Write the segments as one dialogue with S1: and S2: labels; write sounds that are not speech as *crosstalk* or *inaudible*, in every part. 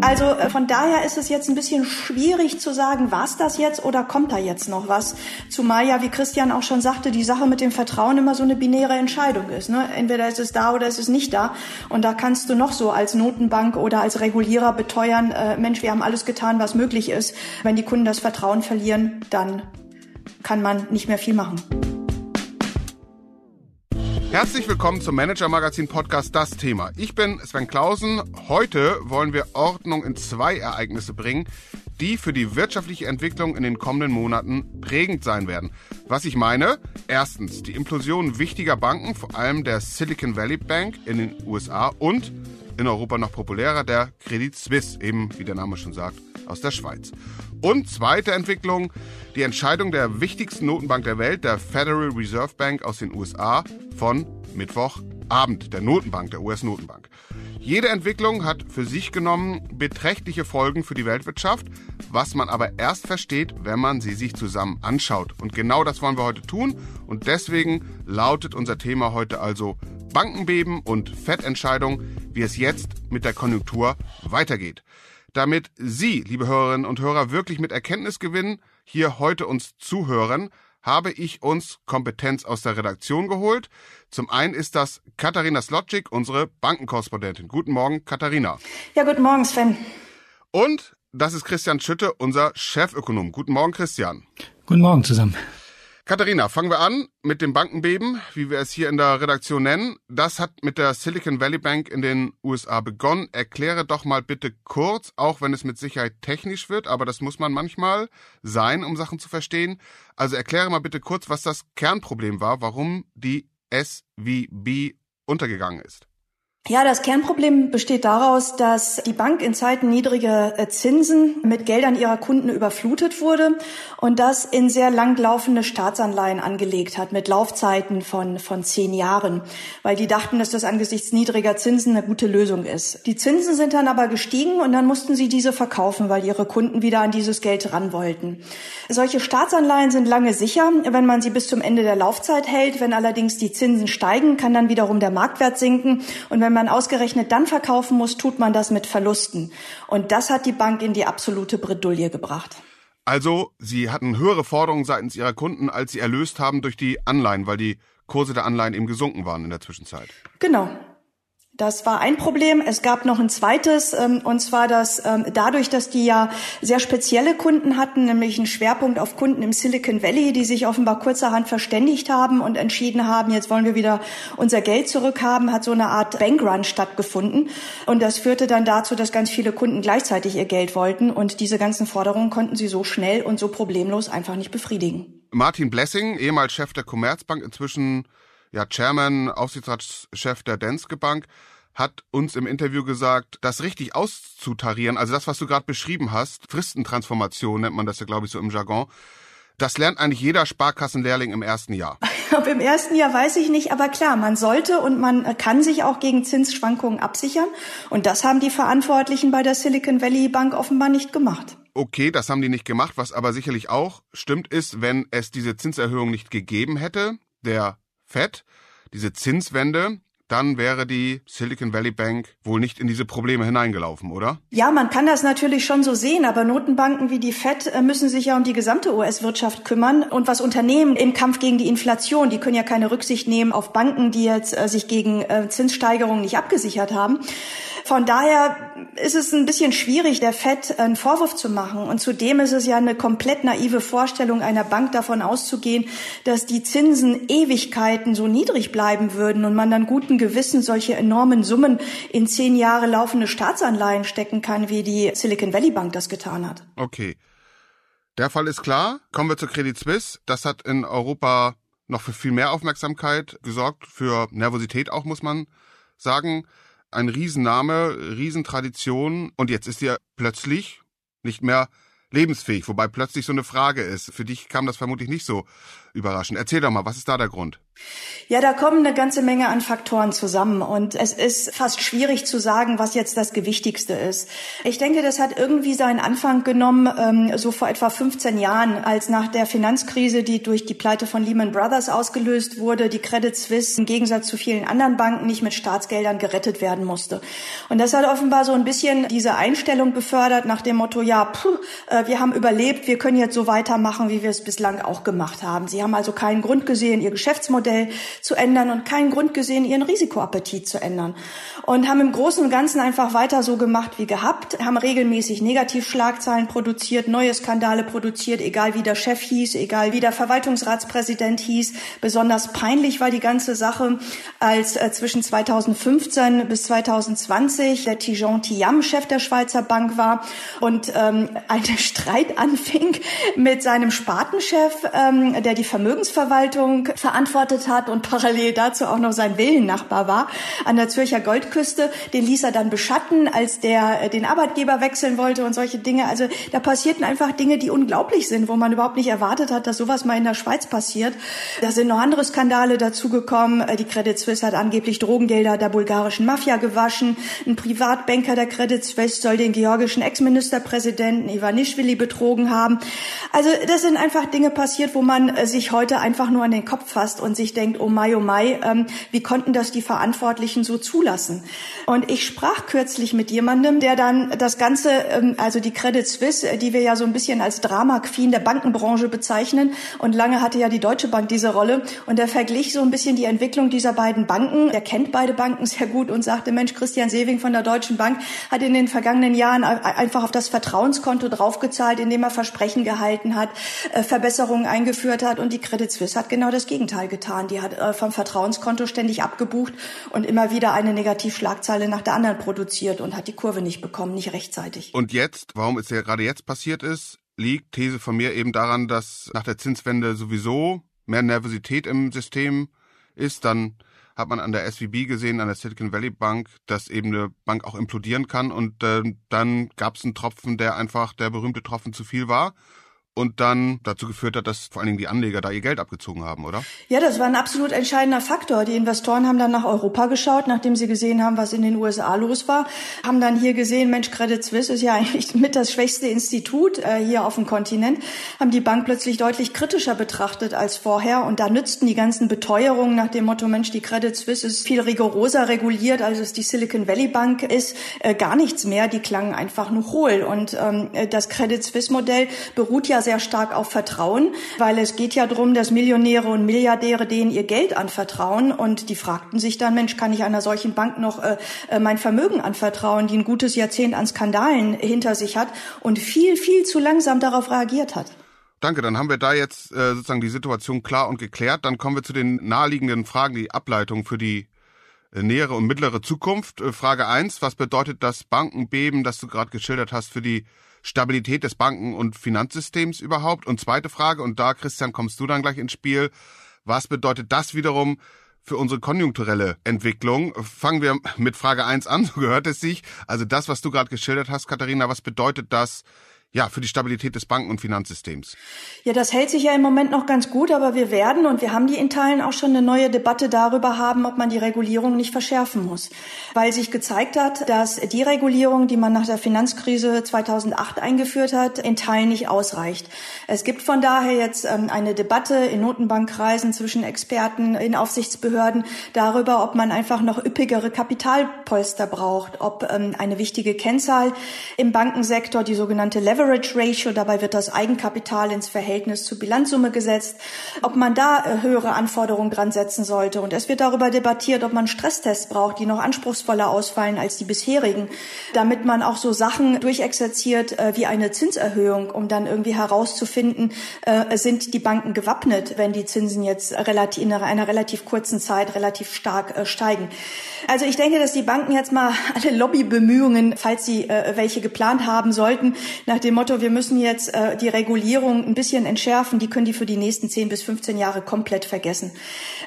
S1: Also äh, von daher ist es jetzt ein bisschen schwierig zu sagen, was das jetzt oder kommt da jetzt noch was. Zumal ja, wie Christian auch schon sagte, die Sache mit dem Vertrauen immer so eine binäre Entscheidung ist. Ne? Entweder ist es da oder ist es nicht da. Und da kannst du noch so als Notenbank oder als Regulierer beteuern, äh, Mensch, wir haben alles getan, was möglich ist. Wenn die Kunden das Vertrauen verlieren, dann kann man nicht mehr viel machen.
S2: Herzlich willkommen zum Manager Magazin Podcast Das Thema. Ich bin Sven Klausen. Heute wollen wir Ordnung in zwei Ereignisse bringen, die für die wirtschaftliche Entwicklung in den kommenden Monaten prägend sein werden. Was ich meine? Erstens die Implosion wichtiger Banken, vor allem der Silicon Valley Bank in den USA und in Europa noch populärer der Credit Suisse, eben wie der Name schon sagt, aus der Schweiz. Und zweite Entwicklung, die Entscheidung der wichtigsten Notenbank der Welt, der Federal Reserve Bank aus den USA von Mittwochabend, der Notenbank, der US-Notenbank. Jede Entwicklung hat für sich genommen beträchtliche Folgen für die Weltwirtschaft, was man aber erst versteht, wenn man sie sich zusammen anschaut. Und genau das wollen wir heute tun und deswegen lautet unser Thema heute also Bankenbeben und Fettentscheidung, wie es jetzt mit der Konjunktur weitergeht. Damit Sie, liebe Hörerinnen und Hörer, wirklich mit Erkenntnis gewinnen, hier heute uns zuhören, habe ich uns Kompetenz aus der Redaktion geholt. Zum einen ist das Katharina Slotschik, unsere Bankenkorrespondentin. Guten Morgen, Katharina.
S1: Ja, guten Morgen, Sven.
S2: Und das ist Christian Schütte, unser Chefökonom. Guten Morgen, Christian.
S3: Guten Morgen zusammen.
S2: Katharina, fangen wir an mit dem Bankenbeben, wie wir es hier in der Redaktion nennen. Das hat mit der Silicon Valley Bank in den USA begonnen. Erkläre doch mal bitte kurz, auch wenn es mit Sicherheit technisch wird, aber das muss man manchmal sein, um Sachen zu verstehen. Also erkläre mal bitte kurz, was das Kernproblem war, warum die SVB untergegangen ist.
S1: Ja, das Kernproblem besteht daraus, dass die Bank in Zeiten niedriger äh, Zinsen mit Geldern ihrer Kunden überflutet wurde und das in sehr langlaufende Staatsanleihen angelegt hat mit Laufzeiten von, von zehn Jahren, weil die dachten, dass das angesichts niedriger Zinsen eine gute Lösung ist. Die Zinsen sind dann aber gestiegen und dann mussten sie diese verkaufen, weil ihre Kunden wieder an dieses Geld ran wollten. Solche Staatsanleihen sind lange sicher, wenn man sie bis zum Ende der Laufzeit hält. Wenn allerdings die Zinsen steigen, kann dann wiederum der Marktwert sinken und wenn wenn man ausgerechnet dann verkaufen muss, tut man das mit Verlusten. Und das hat die Bank in die absolute Bredouille gebracht.
S2: Also, Sie hatten höhere Forderungen seitens Ihrer Kunden, als Sie erlöst haben durch die Anleihen, weil die Kurse der Anleihen eben gesunken waren in der Zwischenzeit.
S1: Genau. Das war ein Problem. Es gab noch ein zweites, ähm, und zwar dass ähm, dadurch, dass die ja sehr spezielle Kunden hatten, nämlich einen Schwerpunkt auf Kunden im Silicon Valley, die sich offenbar kurzerhand verständigt haben und entschieden haben, jetzt wollen wir wieder unser Geld zurückhaben, hat so eine Art Bankrun stattgefunden. Und das führte dann dazu, dass ganz viele Kunden gleichzeitig ihr Geld wollten. Und diese ganzen Forderungen konnten sie so schnell und so problemlos einfach nicht befriedigen.
S2: Martin Blessing, ehemals Chef der Commerzbank, inzwischen ja, Chairman, Aufsichtsratschef der Danske Bank, hat uns im Interview gesagt, das richtig auszutarieren, also das, was du gerade beschrieben hast, Fristentransformation nennt man das ja, glaube ich, so im Jargon, das lernt eigentlich jeder Sparkassenlehrling im ersten Jahr. *laughs*
S1: Ob im ersten Jahr weiß ich nicht, aber klar, man sollte und man kann sich auch gegen Zinsschwankungen absichern. Und das haben die Verantwortlichen bei der Silicon Valley Bank offenbar nicht gemacht.
S2: Okay, das haben die nicht gemacht. Was aber sicherlich auch stimmt ist, wenn es diese Zinserhöhung nicht gegeben hätte, der FED, diese Zinswende, dann wäre die Silicon Valley Bank wohl nicht in diese Probleme hineingelaufen, oder?
S1: Ja, man kann das natürlich schon so sehen, aber Notenbanken wie die Fed äh, müssen sich ja um die gesamte US-Wirtschaft kümmern und was Unternehmen im Kampf gegen die Inflation, die können ja keine Rücksicht nehmen auf Banken, die jetzt äh, sich gegen äh, Zinssteigerungen nicht abgesichert haben. Von daher ist es ein bisschen schwierig, der FED einen Vorwurf zu machen. Und zudem ist es ja eine komplett naive Vorstellung einer Bank davon auszugehen, dass die Zinsen Ewigkeiten so niedrig bleiben würden und man dann guten Gewissen solche enormen Summen in zehn Jahre laufende Staatsanleihen stecken kann, wie die Silicon Valley Bank das getan hat.
S2: Okay. Der Fall ist klar. Kommen wir zur Credit Suisse. Das hat in Europa noch für viel mehr Aufmerksamkeit gesorgt, für Nervosität auch, muss man sagen ein Riesenname, Riesentradition und jetzt ist ihr plötzlich nicht mehr lebensfähig, wobei plötzlich so eine Frage ist. Für dich kam das vermutlich nicht so überraschen. Erzähl doch mal, was ist da der Grund?
S1: Ja, da kommen eine ganze Menge an Faktoren zusammen und es ist fast schwierig zu sagen, was jetzt das Gewichtigste ist. Ich denke, das hat irgendwie seinen Anfang genommen, ähm, so vor etwa 15 Jahren, als nach der Finanzkrise, die durch die Pleite von Lehman Brothers ausgelöst wurde, die Credit Suisse im Gegensatz zu vielen anderen Banken nicht mit Staatsgeldern gerettet werden musste. Und das hat offenbar so ein bisschen diese Einstellung befördert nach dem Motto, ja, puh, äh, wir haben überlebt, wir können jetzt so weitermachen, wie wir es bislang auch gemacht haben. Sie haben also keinen Grund gesehen, ihr Geschäftsmodell zu ändern und keinen Grund gesehen, ihren Risikoappetit zu ändern. Und haben im Großen und Ganzen einfach weiter so gemacht wie gehabt, haben regelmäßig Negativschlagzeilen produziert, neue Skandale produziert, egal wie der Chef hieß, egal wie der Verwaltungsratspräsident hieß. Besonders peinlich war die ganze Sache, als äh, zwischen 2015 bis 2020 der Tijon Tiam Chef der Schweizer Bank war und ähm, ein *laughs* Streit anfing mit seinem Spatenchef, ähm, der die Vermögensverwaltung verantwortet hat und parallel dazu auch noch sein Villennachbar war an der Zürcher Goldküste. Den ließ er dann beschatten, als der äh, den Arbeitgeber wechseln wollte und solche Dinge. Also da passierten einfach Dinge, die unglaublich sind, wo man überhaupt nicht erwartet hat, dass sowas mal in der Schweiz passiert. Da sind noch andere Skandale dazugekommen. Äh, die Credit Suisse hat angeblich Drogengelder der bulgarischen Mafia gewaschen. Ein Privatbanker der Credit Suisse soll den georgischen Ex-Ministerpräsidenten Ivanischvili betrogen haben. Also das sind einfach Dinge passiert, wo man äh, sich heute einfach nur an den Kopf fasst und sich denkt, oh Mai, oh Mai, ähm, wie konnten das die Verantwortlichen so zulassen? Und ich sprach kürzlich mit jemandem, der dann das Ganze, ähm, also die Credit Suisse, äh, die wir ja so ein bisschen als Drama-Queen der Bankenbranche bezeichnen, und lange hatte ja die Deutsche Bank diese Rolle, und der verglich so ein bisschen die Entwicklung dieser beiden Banken. Er kennt beide Banken sehr gut und sagte, Mensch, Christian Sewing von der Deutschen Bank hat in den vergangenen Jahren einfach auf das Vertrauenskonto draufgezahlt, indem er Versprechen gehalten hat, äh, Verbesserungen eingeführt hat, und die Credit Suisse hat genau das Gegenteil getan. Die hat äh, vom Vertrauenskonto ständig abgebucht und immer wieder eine Negativschlagzeile nach der anderen produziert und hat die Kurve nicht bekommen, nicht rechtzeitig.
S2: Und jetzt, warum es ja gerade jetzt passiert ist, liegt These von mir eben daran, dass nach der Zinswende sowieso mehr Nervosität im System ist. Dann hat man an der SVB gesehen, an der Silicon Valley Bank, dass eben eine Bank auch implodieren kann. Und äh, dann gab es einen Tropfen, der einfach der berühmte Tropfen zu viel war und dann dazu geführt hat, dass vor allen Dingen die Anleger da ihr Geld abgezogen haben, oder?
S1: Ja, das war ein absolut entscheidender Faktor. Die Investoren haben dann nach Europa geschaut, nachdem sie gesehen haben, was in den USA los war, haben dann hier gesehen, Mensch, Credit Suisse ist ja eigentlich *laughs* mit das schwächste Institut äh, hier auf dem Kontinent, haben die Bank plötzlich deutlich kritischer betrachtet als vorher und da nützten die ganzen Beteuerungen nach dem Motto, Mensch, die Credit Suisse ist viel rigoroser reguliert, als es die Silicon Valley Bank ist, äh, gar nichts mehr. Die klangen einfach nur hohl und ähm, das Credit Suisse Modell beruht ja sehr stark auf Vertrauen, weil es geht ja darum, dass Millionäre und Milliardäre denen ihr Geld anvertrauen und die fragten sich dann, Mensch, kann ich einer solchen Bank noch äh, äh, mein Vermögen anvertrauen, die ein gutes Jahrzehnt an Skandalen hinter sich hat und viel, viel zu langsam darauf reagiert hat.
S2: Danke, dann haben wir da jetzt äh, sozusagen die Situation klar und geklärt. Dann kommen wir zu den naheliegenden Fragen, die Ableitung für die äh, nähere und mittlere Zukunft. Äh, Frage eins: was bedeutet das Bankenbeben, das du gerade geschildert hast, für die Stabilität des Banken- und Finanzsystems überhaupt? Und zweite Frage, und da, Christian, kommst du dann gleich ins Spiel. Was bedeutet das wiederum für unsere konjunkturelle Entwicklung? Fangen wir mit Frage eins an, *laughs* so gehört es sich. Also das, was du gerade geschildert hast, Katharina, was bedeutet das ja, für die Stabilität des Banken- und Finanzsystems.
S1: Ja, das hält sich ja im Moment noch ganz gut, aber wir werden und wir haben die in Teilen auch schon eine neue Debatte darüber haben, ob man die Regulierung nicht verschärfen muss. Weil sich gezeigt hat, dass die Regulierung, die man nach der Finanzkrise 2008 eingeführt hat, in Teilen nicht ausreicht. Es gibt von daher jetzt ähm, eine Debatte in Notenbankkreisen zwischen Experten, in Aufsichtsbehörden darüber, ob man einfach noch üppigere Kapitalpolster braucht, ob ähm, eine wichtige Kennzahl im Bankensektor, die sogenannte Level Leverage Ratio, dabei wird das Eigenkapital ins Verhältnis zur Bilanzsumme gesetzt, ob man da äh, höhere Anforderungen dran setzen sollte. Und es wird darüber debattiert, ob man Stresstests braucht, die noch anspruchsvoller ausfallen als die bisherigen, damit man auch so Sachen durchexerziert äh, wie eine Zinserhöhung, um dann irgendwie herauszufinden, äh, sind die Banken gewappnet, wenn die Zinsen jetzt relativ, in einer relativ kurzen Zeit relativ stark steigen. Also ich denke, dass die Banken jetzt mal alle Lobbybemühungen, falls sie welche geplant haben sollten, nach dem Motto, wir müssen jetzt äh, die Regulierung ein bisschen entschärfen, die können die für die nächsten 10 bis 15 Jahre komplett vergessen.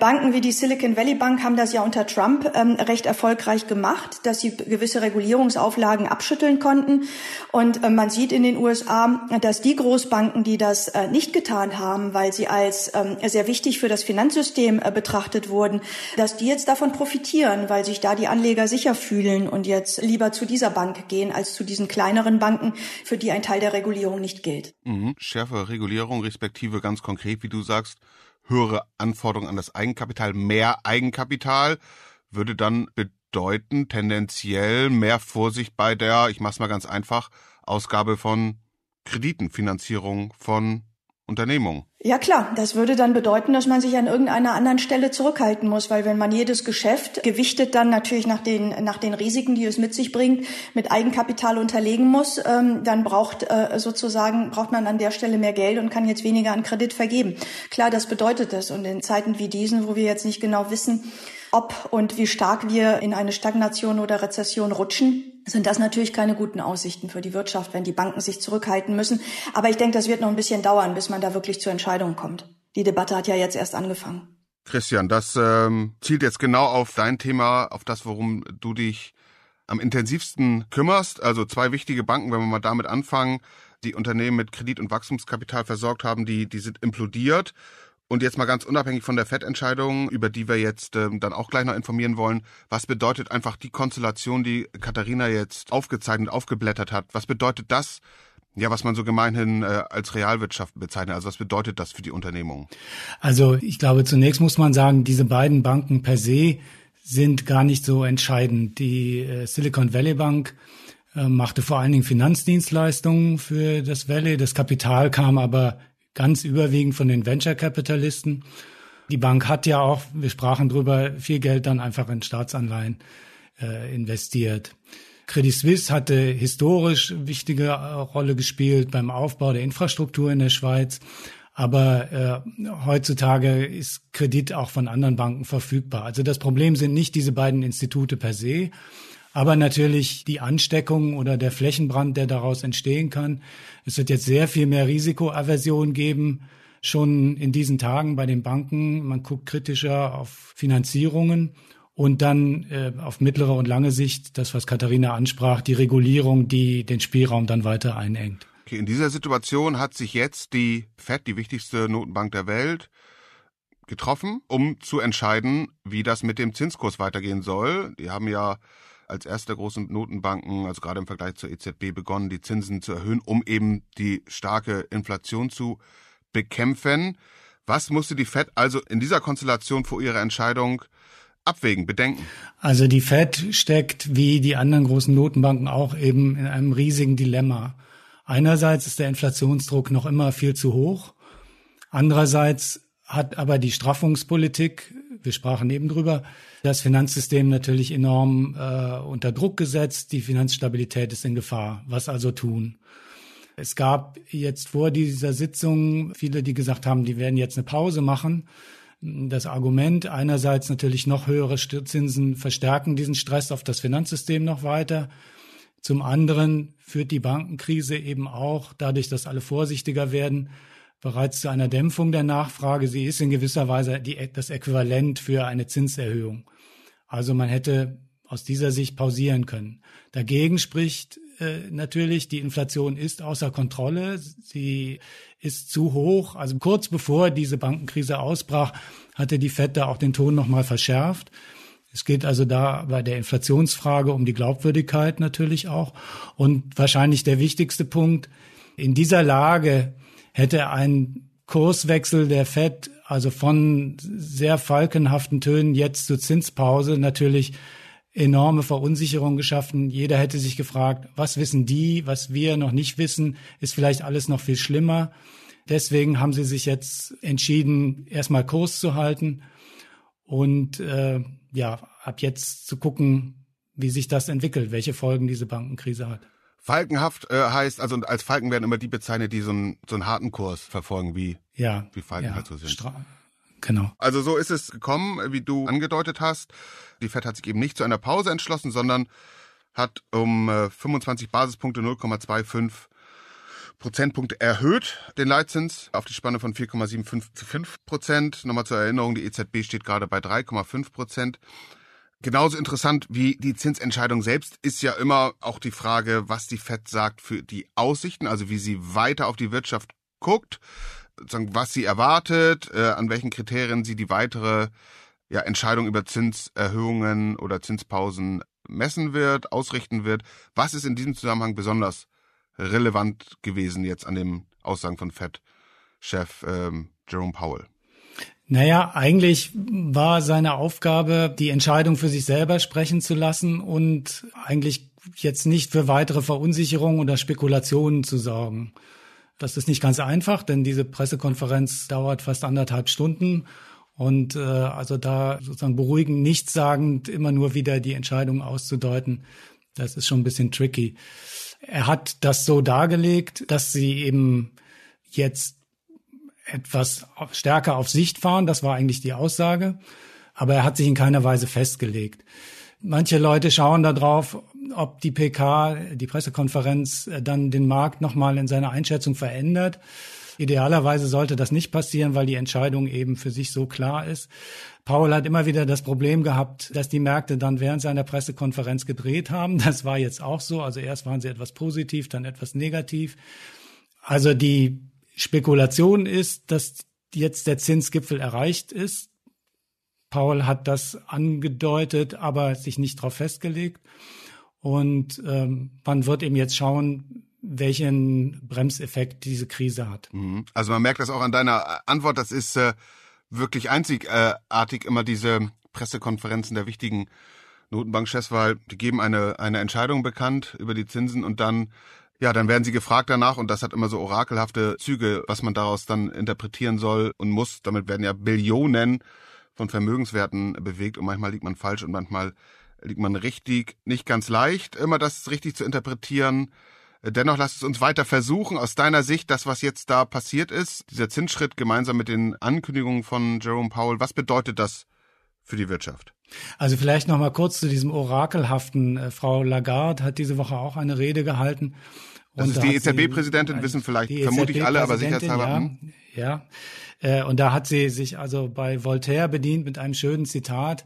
S1: Banken wie die Silicon Valley Bank haben das ja unter Trump ähm, recht erfolgreich gemacht, dass sie gewisse Regulierungsauflagen abschütteln konnten. Und äh, man sieht in den USA, dass die Großbanken, die das äh, nicht getan haben, weil sie als ähm, sehr wichtig für das Finanzsystem äh, betrachtet wurden, dass die jetzt davon profitieren, weil sich da die Anleger sicher fühlen und jetzt lieber zu dieser Bank gehen als zu diesen kleineren Banken, für die ein Teil der Regulierung nicht gilt.
S2: Mhm. Schärfere Regulierung, respektive ganz konkret, wie du sagst, höhere Anforderungen an das Eigenkapital, mehr Eigenkapital würde dann bedeuten tendenziell mehr Vorsicht bei der, ich mach's mal ganz einfach, Ausgabe von Krediten, Finanzierung von Unternehmung.
S1: Ja klar, das würde dann bedeuten, dass man sich an irgendeiner anderen Stelle zurückhalten muss, weil wenn man jedes Geschäft gewichtet dann natürlich nach den nach den Risiken, die es mit sich bringt, mit Eigenkapital unterlegen muss, ähm, dann braucht äh, sozusagen braucht man an der Stelle mehr Geld und kann jetzt weniger an Kredit vergeben. Klar, das bedeutet das und in Zeiten wie diesen, wo wir jetzt nicht genau wissen, ob und wie stark wir in eine Stagnation oder Rezession rutschen, sind das natürlich keine guten Aussichten für die Wirtschaft, wenn die Banken sich zurückhalten müssen. Aber ich denke, das wird noch ein bisschen dauern, bis man da wirklich zur Entscheidung kommt. Die Debatte hat ja jetzt erst angefangen.
S2: Christian, das ähm, zielt jetzt genau auf dein Thema, auf das, worum du dich am intensivsten kümmerst. Also zwei wichtige Banken, wenn wir mal damit anfangen, die Unternehmen mit Kredit- und Wachstumskapital versorgt haben, die, die sind implodiert. Und jetzt mal ganz unabhängig von der FED-Entscheidung, über die wir jetzt ähm, dann auch gleich noch informieren wollen, was bedeutet einfach die Konstellation, die Katharina jetzt aufgezeichnet, aufgeblättert hat? Was bedeutet das, ja, was man so gemeinhin äh, als Realwirtschaft bezeichnet? Also was bedeutet das für die Unternehmung?
S3: Also ich glaube, zunächst muss man sagen, diese beiden Banken per se sind gar nicht so entscheidend. Die äh, Silicon Valley Bank äh, machte vor allen Dingen Finanzdienstleistungen für das Valley. Das Kapital kam aber ganz überwiegend von den Venture-Kapitalisten. Die Bank hat ja auch, wir sprachen drüber, viel Geld dann einfach in Staatsanleihen äh, investiert. Credit Suisse hatte historisch wichtige äh, Rolle gespielt beim Aufbau der Infrastruktur in der Schweiz. Aber äh, heutzutage ist Kredit auch von anderen Banken verfügbar. Also das Problem sind nicht diese beiden Institute per se, aber natürlich die Ansteckung oder der Flächenbrand, der daraus entstehen kann. Es wird jetzt sehr viel mehr Risikoaversion geben, schon in diesen Tagen bei den Banken. Man guckt kritischer auf Finanzierungen und dann äh, auf mittlere und lange Sicht, das, was Katharina ansprach, die Regulierung, die den Spielraum dann weiter einengt.
S2: Okay, in dieser Situation hat sich jetzt die Fed, die wichtigste Notenbank der Welt, getroffen, um zu entscheiden, wie das mit dem Zinskurs weitergehen soll. Die haben ja als erste großen Notenbanken, also gerade im Vergleich zur EZB, begonnen, die Zinsen zu erhöhen, um eben die starke Inflation zu bekämpfen. Was musste die Fed also in dieser Konstellation vor ihrer Entscheidung abwägen, bedenken?
S3: Also die Fed steckt wie die anderen großen Notenbanken auch eben in einem riesigen Dilemma. Einerseits ist der Inflationsdruck noch immer viel zu hoch. Andererseits hat aber die Straffungspolitik, wir sprachen eben drüber, das Finanzsystem natürlich enorm äh, unter Druck gesetzt. Die Finanzstabilität ist in Gefahr. Was also tun? Es gab jetzt vor dieser Sitzung viele, die gesagt haben, die werden jetzt eine Pause machen. Das Argument einerseits natürlich noch höhere Zinsen verstärken diesen Stress auf das Finanzsystem noch weiter. Zum anderen führt die Bankenkrise eben auch dadurch, dass alle vorsichtiger werden, bereits zu einer Dämpfung der Nachfrage. Sie ist in gewisser Weise die, das Äquivalent für eine Zinserhöhung. Also man hätte aus dieser Sicht pausieren können. Dagegen spricht äh, natürlich, die Inflation ist außer Kontrolle. Sie ist zu hoch. Also kurz bevor diese Bankenkrise ausbrach, hatte die FED da auch den Ton nochmal verschärft. Es geht also da bei der Inflationsfrage um die Glaubwürdigkeit natürlich auch. Und wahrscheinlich der wichtigste Punkt, in dieser Lage hätte ein Kurswechsel der FED, also von sehr falkenhaften Tönen jetzt zur Zinspause, natürlich enorme Verunsicherung geschaffen. Jeder hätte sich gefragt, was wissen die, was wir noch nicht wissen, ist vielleicht alles noch viel schlimmer. Deswegen haben sie sich jetzt entschieden, erstmal Kurs zu halten und äh, ja, ab jetzt zu gucken, wie sich das entwickelt, welche Folgen diese Bankenkrise hat.
S2: Falkenhaft äh, heißt, also als Falken werden immer die bezeichnet, die so einen, so einen harten Kurs verfolgen, wie,
S3: ja,
S2: wie Falken
S3: ja,
S2: halt so sind.
S3: Stra genau.
S2: Also so ist es gekommen, wie du angedeutet hast. Die Fed hat sich eben nicht zu einer Pause entschlossen, sondern hat um äh, 25 Basispunkte 0,25 Prozentpunkte erhöht, den Leitzins auf die Spanne von 4,75 zu 5 Prozent. Nochmal zur Erinnerung, die EZB steht gerade bei 3,5 Prozent. Genauso interessant wie die Zinsentscheidung selbst ist ja immer auch die Frage, was die FED sagt für die Aussichten, also wie sie weiter auf die Wirtschaft guckt, was sie erwartet, äh, an welchen Kriterien sie die weitere ja, Entscheidung über Zinserhöhungen oder Zinspausen messen wird, ausrichten wird. Was ist in diesem Zusammenhang besonders relevant gewesen jetzt an den Aussagen von Fed-Chef ähm, Jerome Powell?
S3: Naja, eigentlich war seine Aufgabe, die Entscheidung für sich selber sprechen zu lassen und eigentlich jetzt nicht für weitere Verunsicherung oder Spekulationen zu sorgen. Das ist nicht ganz einfach, denn diese Pressekonferenz dauert fast anderthalb Stunden. Und äh, also da sozusagen beruhigend, nichtssagend immer nur wieder die Entscheidung auszudeuten, das ist schon ein bisschen tricky. Er hat das so dargelegt, dass sie eben jetzt etwas stärker auf Sicht fahren. Das war eigentlich die Aussage. Aber er hat sich in keiner Weise festgelegt. Manche Leute schauen darauf, ob die PK, die Pressekonferenz, äh, dann den Markt nochmal in seiner Einschätzung verändert. Idealerweise sollte das nicht passieren, weil die Entscheidung eben für sich so klar ist. Paul hat immer wieder das Problem gehabt, dass die Märkte dann während seiner Pressekonferenz gedreht haben. Das war jetzt auch so. Also erst waren sie etwas positiv, dann etwas negativ. Also die Spekulation ist, dass jetzt der Zinsgipfel erreicht ist. Paul hat das angedeutet, aber sich nicht darauf festgelegt. Und ähm, man wird eben jetzt schauen, welchen Bremseffekt diese Krise hat.
S2: Mhm. Also man merkt das auch an deiner Antwort. Das ist äh, wirklich einzigartig immer diese Pressekonferenzen der wichtigen Notenbankchefs, weil die geben eine, eine Entscheidung bekannt über die Zinsen und dann ja, dann werden sie gefragt danach und das hat immer so orakelhafte Züge, was man daraus dann interpretieren soll und muss. Damit werden ja Billionen von Vermögenswerten bewegt und manchmal liegt man falsch und manchmal liegt man richtig. Nicht ganz leicht, immer das richtig zu interpretieren. Dennoch lasst es uns weiter versuchen, aus deiner Sicht, das, was jetzt da passiert ist, dieser Zinsschritt gemeinsam mit den Ankündigungen von Jerome Powell, was bedeutet das für die Wirtschaft?
S3: Also vielleicht noch mal kurz zu diesem orakelhaften. Äh, Frau Lagarde hat diese Woche auch eine Rede gehalten
S2: das ist die EZB-Präsidentin, wissen vielleicht vermutlich e alle, aber sicherheitshalber.
S3: Ja, hm? ja. Äh, und da hat sie sich also bei Voltaire bedient mit einem schönen Zitat,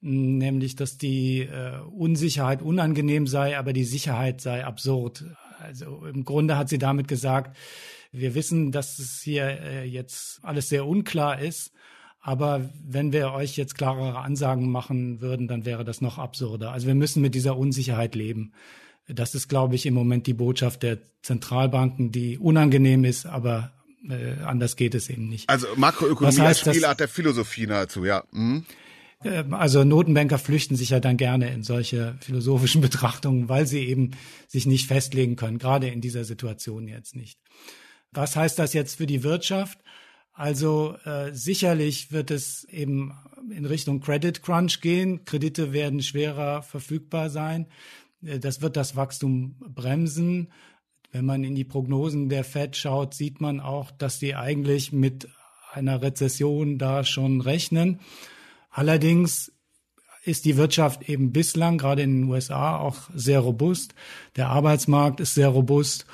S3: nämlich, dass die äh, Unsicherheit unangenehm sei, aber die Sicherheit sei absurd. Also im Grunde hat sie damit gesagt, wir wissen, dass es hier jetzt alles sehr unklar ist, aber wenn wir euch jetzt klarere Ansagen machen würden, dann wäre das noch absurder. Also wir müssen mit dieser Unsicherheit leben. Das ist, glaube ich, im Moment die Botschaft der Zentralbanken, die unangenehm ist, aber äh, anders geht es eben nicht.
S2: Also Makroökonomie heißt, als Spielart der Philosophie nahezu, ja. Mhm.
S3: Also Notenbanker flüchten sich ja dann gerne in solche philosophischen *laughs* Betrachtungen, weil sie eben sich nicht festlegen können, gerade in dieser Situation jetzt nicht. Was heißt das jetzt für die Wirtschaft? Also äh, sicherlich wird es eben in Richtung Credit Crunch gehen. Kredite werden schwerer verfügbar sein. Äh, das wird das Wachstum bremsen. Wenn man in die Prognosen der Fed schaut, sieht man auch, dass die eigentlich mit einer Rezession da schon rechnen. Allerdings ist die Wirtschaft eben bislang, gerade in den USA, auch sehr robust. Der Arbeitsmarkt ist sehr robust.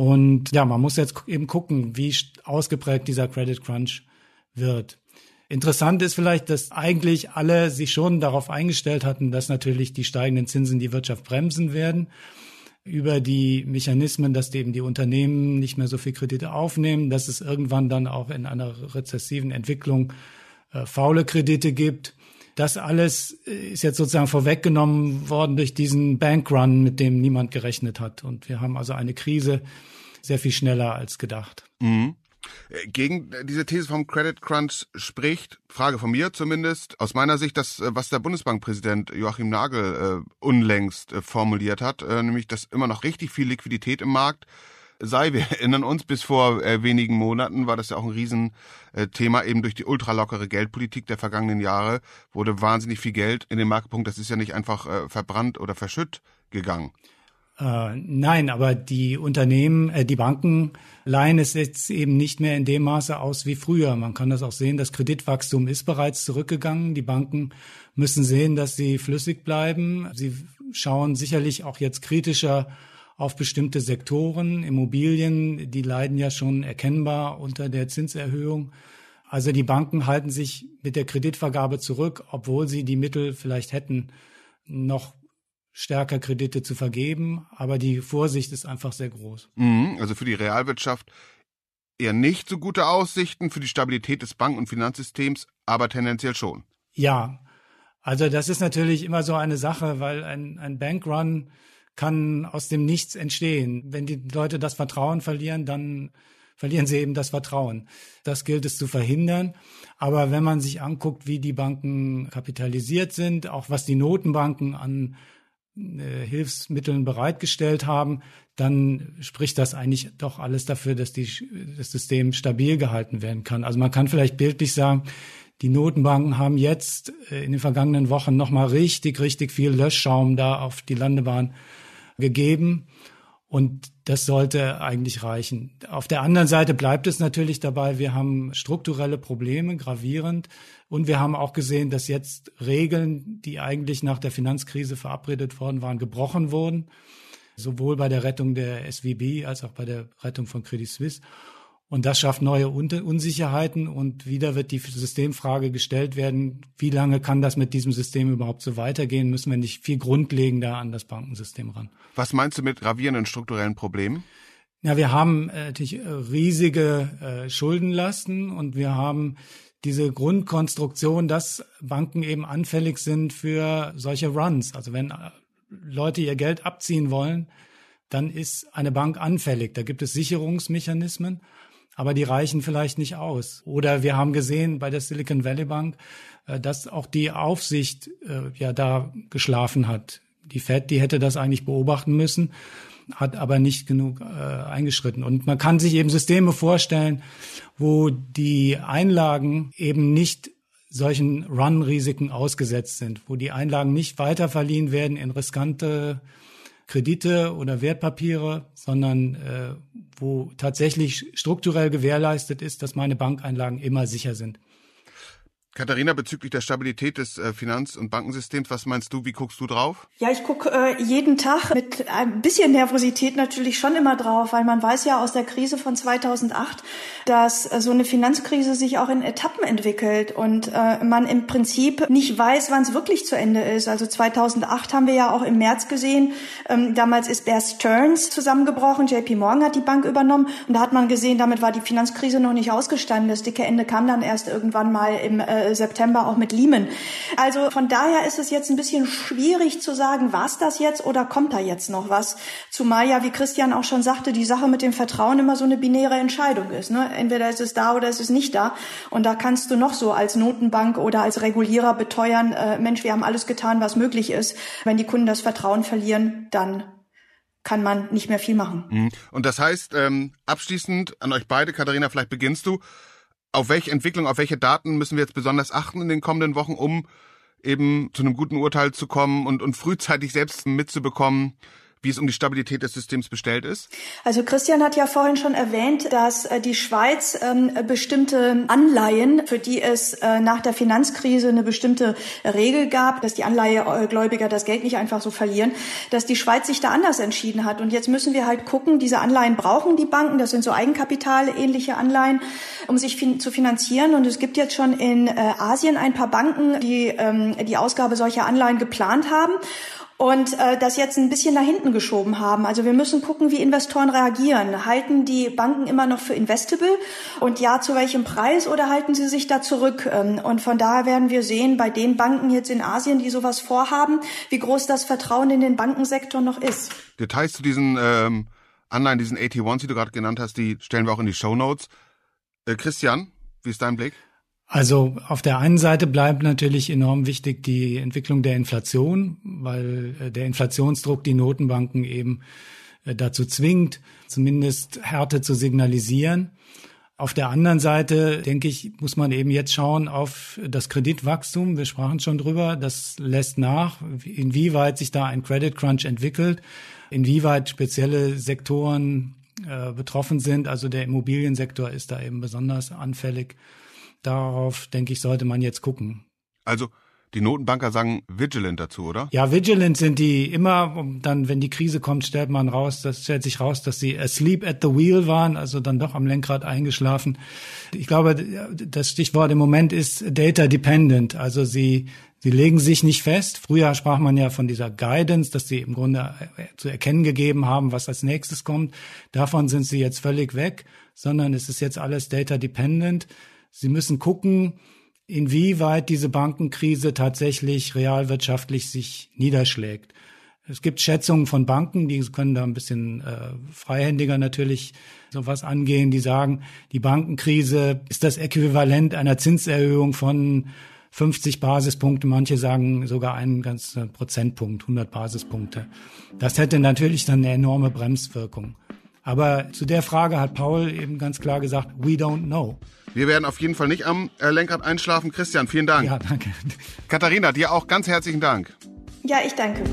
S3: Und ja, man muss jetzt eben gucken, wie ausgeprägt dieser Credit Crunch wird. Interessant ist vielleicht, dass eigentlich alle sich schon darauf eingestellt hatten, dass natürlich die steigenden Zinsen die Wirtschaft bremsen werden über die Mechanismen, dass eben die Unternehmen nicht mehr so viel Kredite aufnehmen, dass es irgendwann dann auch in einer rezessiven Entwicklung äh, faule Kredite gibt. Das alles äh, ist jetzt sozusagen vorweggenommen worden durch diesen Bankrun, mit dem niemand gerechnet hat. Und wir haben also eine Krise sehr viel schneller als gedacht.
S2: Mhm. Gegen diese These vom Credit Crunch spricht, Frage von mir zumindest, aus meiner Sicht, das, äh, was der Bundesbankpräsident Joachim Nagel äh, unlängst äh, formuliert hat, äh, nämlich, dass immer noch richtig viel Liquidität im Markt sei. Wir *laughs* erinnern uns, bis vor äh, wenigen Monaten war das ja auch ein Riesenthema, eben durch die ultralockere Geldpolitik der vergangenen Jahre wurde wahnsinnig viel Geld in den Markt gepumpt. Das ist ja nicht einfach äh, verbrannt oder verschütt gegangen.
S3: Äh, nein, aber die Unternehmen, äh, die Banken leihen es jetzt eben nicht mehr in dem Maße aus wie früher. Man kann das auch sehen, das Kreditwachstum ist bereits zurückgegangen. Die Banken müssen sehen, dass sie flüssig bleiben. Sie schauen sicherlich auch jetzt kritischer auf bestimmte Sektoren. Immobilien, die leiden ja schon erkennbar unter der Zinserhöhung. Also die Banken halten sich mit der Kreditvergabe zurück, obwohl sie die Mittel vielleicht hätten, noch stärker Kredite zu vergeben. Aber die Vorsicht ist einfach sehr groß.
S2: Mhm, also für die Realwirtschaft eher nicht so gute Aussichten, für die Stabilität des Bank- und Finanzsystems aber tendenziell schon.
S3: Ja, also das ist natürlich immer so eine Sache, weil ein, ein Bankrun kann aus dem Nichts entstehen. Wenn die Leute das Vertrauen verlieren, dann verlieren sie eben das Vertrauen. Das gilt es zu verhindern. Aber wenn man sich anguckt, wie die Banken kapitalisiert sind, auch was die Notenbanken an äh, Hilfsmitteln bereitgestellt haben, dann spricht das eigentlich doch alles dafür, dass die, das System stabil gehalten werden kann. Also man kann vielleicht bildlich sagen, die Notenbanken haben jetzt äh, in den vergangenen Wochen nochmal richtig, richtig viel Löschschaum da auf die Landebahn gegeben. Und das sollte eigentlich reichen. Auf der anderen Seite bleibt es natürlich dabei, wir haben strukturelle Probleme, gravierend. Und wir haben auch gesehen, dass jetzt Regeln, die eigentlich nach der Finanzkrise verabredet worden waren, gebrochen wurden. Sowohl bei der Rettung der SWB als auch bei der Rettung von Credit Suisse. Und das schafft neue Unsicherheiten und wieder wird die Systemfrage gestellt werden, wie lange kann das mit diesem System überhaupt so weitergehen? Müssen wir nicht viel grundlegender an das Bankensystem ran?
S2: Was meinst du mit gravierenden strukturellen Problemen?
S3: Ja, wir haben äh, natürlich äh, riesige äh, Schuldenlasten und wir haben diese Grundkonstruktion, dass Banken eben anfällig sind für solche Runs. Also wenn Leute ihr Geld abziehen wollen, dann ist eine Bank anfällig. Da gibt es Sicherungsmechanismen aber die reichen vielleicht nicht aus. Oder wir haben gesehen bei der Silicon Valley Bank, äh, dass auch die Aufsicht äh, ja da geschlafen hat. Die Fed, die hätte das eigentlich beobachten müssen, hat aber nicht genug äh, eingeschritten. Und man kann sich eben Systeme vorstellen, wo die Einlagen eben nicht solchen Run-Risiken ausgesetzt sind, wo die Einlagen nicht weiterverliehen werden in riskante Kredite oder Wertpapiere, sondern äh, wo tatsächlich strukturell gewährleistet ist, dass meine Bankeinlagen immer sicher sind.
S2: Katharina, bezüglich der Stabilität des äh, Finanz- und Bankensystems, was meinst du, wie guckst du drauf?
S1: Ja, ich gucke äh, jeden Tag mit ein bisschen Nervosität natürlich schon immer drauf, weil man weiß ja aus der Krise von 2008, dass äh, so eine Finanzkrise sich auch in Etappen entwickelt und äh, man im Prinzip nicht weiß, wann es wirklich zu Ende ist. Also 2008 haben wir ja auch im März gesehen, ähm, damals ist Bear Stearns zusammengebrochen, JP Morgan hat die Bank übernommen und da hat man gesehen, damit war die Finanzkrise noch nicht ausgestanden. Das dicke Ende kam dann erst irgendwann mal im äh, September auch mit Lehman. Also von daher ist es jetzt ein bisschen schwierig zu sagen, was das jetzt oder kommt da jetzt noch was? Zumal ja, wie Christian auch schon sagte, die Sache mit dem Vertrauen immer so eine binäre Entscheidung ist. Ne? Entweder ist es da oder ist es nicht da. Und da kannst du noch so als Notenbank oder als Regulierer beteuern, äh, Mensch, wir haben alles getan, was möglich ist. Wenn die Kunden das Vertrauen verlieren, dann kann man nicht mehr viel machen.
S2: Mhm. Und das heißt, ähm, abschließend an euch beide, Katharina, vielleicht beginnst du auf welche Entwicklung, auf welche Daten müssen wir jetzt besonders achten in den kommenden Wochen, um eben zu einem guten Urteil zu kommen und, und frühzeitig selbst mitzubekommen, wie es um die Stabilität des Systems bestellt ist?
S1: Also Christian hat ja vorhin schon erwähnt, dass äh, die Schweiz ähm, bestimmte Anleihen, für die es äh, nach der Finanzkrise eine bestimmte Regel gab, dass die Anleihegläubiger das Geld nicht einfach so verlieren, dass die Schweiz sich da anders entschieden hat. Und jetzt müssen wir halt gucken, diese Anleihen brauchen die Banken, das sind so Eigenkapitalähnliche Anleihen, um sich zu finanzieren. Und es gibt jetzt schon in äh, Asien ein paar Banken, die ähm, die Ausgabe solcher Anleihen geplant haben und äh, das jetzt ein bisschen nach hinten geschoben haben. Also wir müssen gucken, wie Investoren reagieren. Halten die Banken immer noch für investable und ja, zu welchem Preis oder halten sie sich da zurück? Ähm, und von daher werden wir sehen, bei den Banken jetzt in Asien, die sowas vorhaben, wie groß das Vertrauen in den Bankensektor noch ist.
S2: Details zu diesen ähm, Anleihen, diesen AT1s, die du gerade genannt hast, die stellen wir auch in die Show Notes. Äh, Christian, wie ist dein Blick?
S3: Also auf der einen Seite bleibt natürlich enorm wichtig die Entwicklung der Inflation, weil äh, der Inflationsdruck die Notenbanken eben äh, dazu zwingt, zumindest Härte zu signalisieren. Auf der anderen Seite, denke ich, muss man eben jetzt schauen auf das Kreditwachstum. Wir sprachen schon drüber. Das lässt nach, inwieweit sich da ein Credit Crunch entwickelt, inwieweit spezielle Sektoren äh, betroffen sind. Also der Immobiliensektor ist da eben besonders anfällig. Darauf, denke ich, sollte man jetzt gucken.
S2: Also Die Notenbanker sagen vigilant dazu, oder?
S3: Ja, vigilant sind die immer, und dann, wenn die Krise kommt, stellt man raus, das stellt sich raus, dass sie asleep at the wheel waren, also dann doch am Lenkrad eingeschlafen. Ich glaube, das Stichwort im Moment ist data dependent, also sie Sie legen sich nicht fest. Früher sprach man ja von dieser Guidance, dass sie im Grunde zu erkennen gegeben haben, was als nächstes kommt. Davon sind sie jetzt völlig weg, sondern es ist jetzt alles data dependent. Sie müssen gucken, inwieweit diese Bankenkrise tatsächlich realwirtschaftlich sich niederschlägt. Es gibt Schätzungen von Banken, die können da ein bisschen äh, freihändiger natürlich sowas angehen, die sagen, die Bankenkrise ist das Äquivalent einer Zinserhöhung von 50 Basispunkte, manche sagen sogar einen ganzen Prozentpunkt, 100 Basispunkte. Das hätte natürlich dann eine enorme Bremswirkung. Aber zu der Frage hat Paul eben ganz klar gesagt, we don't know.
S2: Wir werden auf jeden Fall nicht am äh, Lenkrad einschlafen. Christian, vielen Dank.
S3: Ja, danke.
S2: Katharina, dir auch ganz herzlichen Dank.
S1: Ja, ich danke.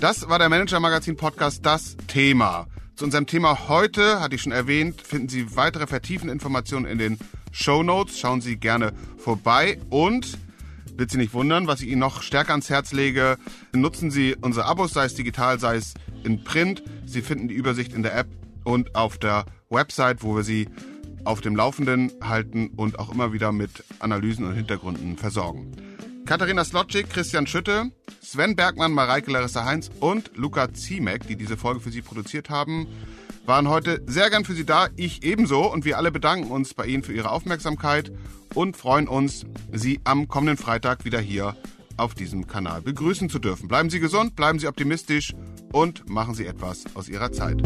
S2: Das war der Manager Magazin Podcast Das Thema. Zu unserem Thema heute, hatte ich schon erwähnt, finden Sie weitere vertiefende Informationen in den Show Notes. Schauen Sie gerne vorbei und wird Sie nicht wundern, was ich Ihnen noch stärker ans Herz lege. Nutzen Sie unsere Abos, sei es digital, sei es in Print. Sie finden die Übersicht in der App und auf der Website, wo wir Sie auf dem Laufenden halten und auch immer wieder mit Analysen und Hintergründen versorgen. Katharina Slotschik, Christian Schütte, Sven Bergmann, Mareike Larissa Heinz und Luca Ziemek, die diese Folge für Sie produziert haben, waren heute sehr gern für Sie da. Ich ebenso und wir alle bedanken uns bei Ihnen für Ihre Aufmerksamkeit und freuen uns, Sie am kommenden Freitag wieder hier auf diesem Kanal begrüßen zu dürfen. Bleiben Sie gesund, bleiben Sie optimistisch und machen Sie etwas aus Ihrer Zeit.